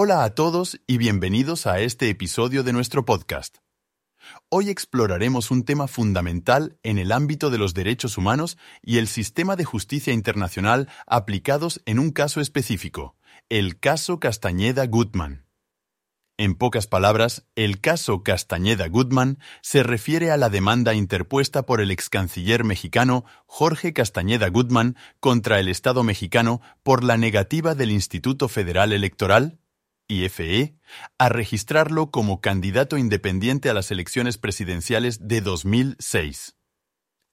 Hola a todos y bienvenidos a este episodio de nuestro podcast. Hoy exploraremos un tema fundamental en el ámbito de los derechos humanos y el sistema de justicia internacional aplicados en un caso específico, el caso Castañeda-Gutmann. En pocas palabras, el caso Castañeda-Gutmann se refiere a la demanda interpuesta por el ex canciller mexicano Jorge Castañeda Gutmann contra el Estado mexicano por la negativa del Instituto Federal Electoral, IFE, a registrarlo como candidato independiente a las elecciones presidenciales de 2006.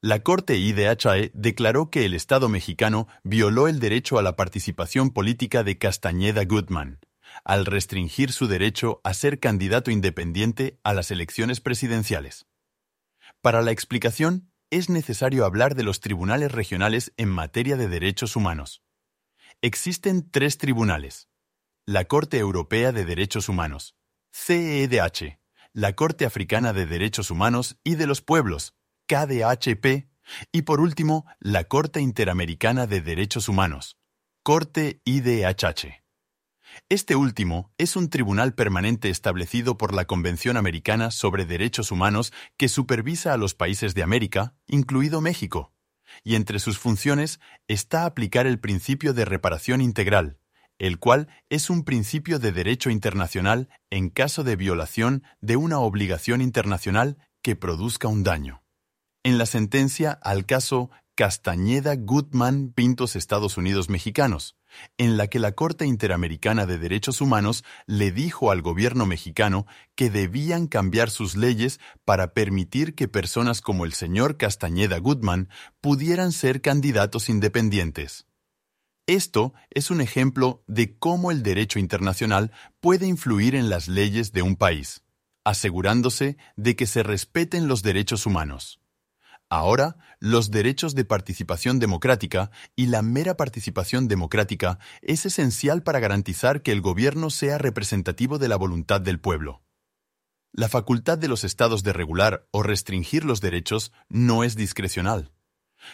La Corte IDHE declaró que el Estado mexicano violó el derecho a la participación política de Castañeda Gutmann al restringir su derecho a ser candidato independiente a las elecciones presidenciales. Para la explicación, es necesario hablar de los tribunales regionales en materia de derechos humanos. Existen tres tribunales. La Corte Europea de Derechos Humanos, CEDH, la Corte Africana de Derechos Humanos y de los Pueblos, KDHP, y por último, la Corte Interamericana de Derechos Humanos, Corte IDHH. Este último es un tribunal permanente establecido por la Convención Americana sobre Derechos Humanos que supervisa a los países de América, incluido México, y entre sus funciones está aplicar el principio de reparación integral, el cual es un principio de derecho internacional en caso de violación de una obligación internacional que produzca un daño. En la sentencia al caso Castañeda Gutman Pintos Estados Unidos Mexicanos, en la que la Corte Interamericana de Derechos Humanos le dijo al gobierno mexicano que debían cambiar sus leyes para permitir que personas como el señor Castañeda Gutman pudieran ser candidatos independientes. Esto es un ejemplo de cómo el derecho internacional puede influir en las leyes de un país, asegurándose de que se respeten los derechos humanos. Ahora, los derechos de participación democrática y la mera participación democrática es esencial para garantizar que el gobierno sea representativo de la voluntad del pueblo. La facultad de los estados de regular o restringir los derechos no es discrecional.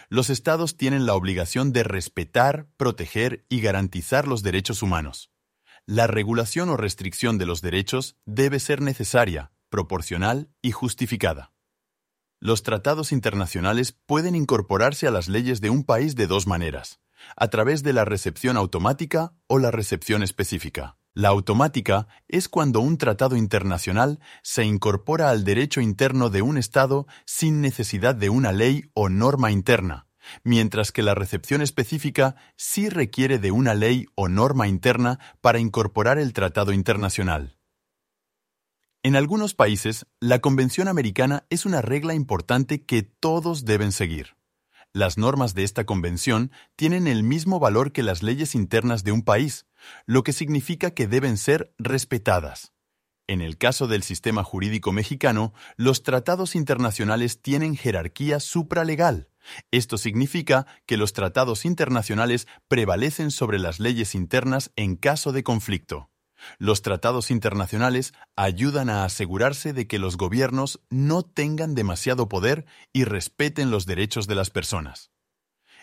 Los estados tienen la obligación de respetar, proteger y garantizar los derechos humanos. La regulación o restricción de los derechos debe ser necesaria, proporcional y justificada. Los tratados internacionales pueden incorporarse a las leyes de un país de dos maneras, a través de la recepción automática o la recepción específica. La automática es cuando un tratado internacional se incorpora al derecho interno de un Estado sin necesidad de una ley o norma interna, mientras que la recepción específica sí requiere de una ley o norma interna para incorporar el tratado internacional. En algunos países, la Convención Americana es una regla importante que todos deben seguir. Las normas de esta convención tienen el mismo valor que las leyes internas de un país, lo que significa que deben ser respetadas. En el caso del sistema jurídico mexicano, los tratados internacionales tienen jerarquía supralegal. Esto significa que los tratados internacionales prevalecen sobre las leyes internas en caso de conflicto. Los tratados internacionales ayudan a asegurarse de que los gobiernos no tengan demasiado poder y respeten los derechos de las personas.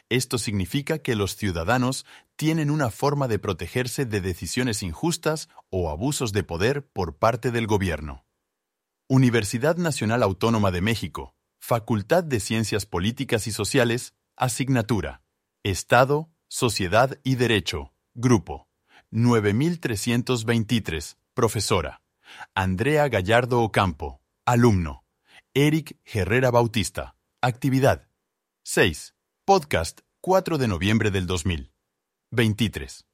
Esto significa que los ciudadanos tienen una forma de protegerse de decisiones injustas o abusos de poder por parte del gobierno. Universidad Nacional Autónoma de México, Facultad de Ciencias Políticas y Sociales, Asignatura, Estado, Sociedad y Derecho, Grupo. 9323, profesora. Andrea Gallardo Ocampo, alumno. Eric Herrera Bautista, actividad. 6. Podcast, 4 de noviembre del 2000. 23.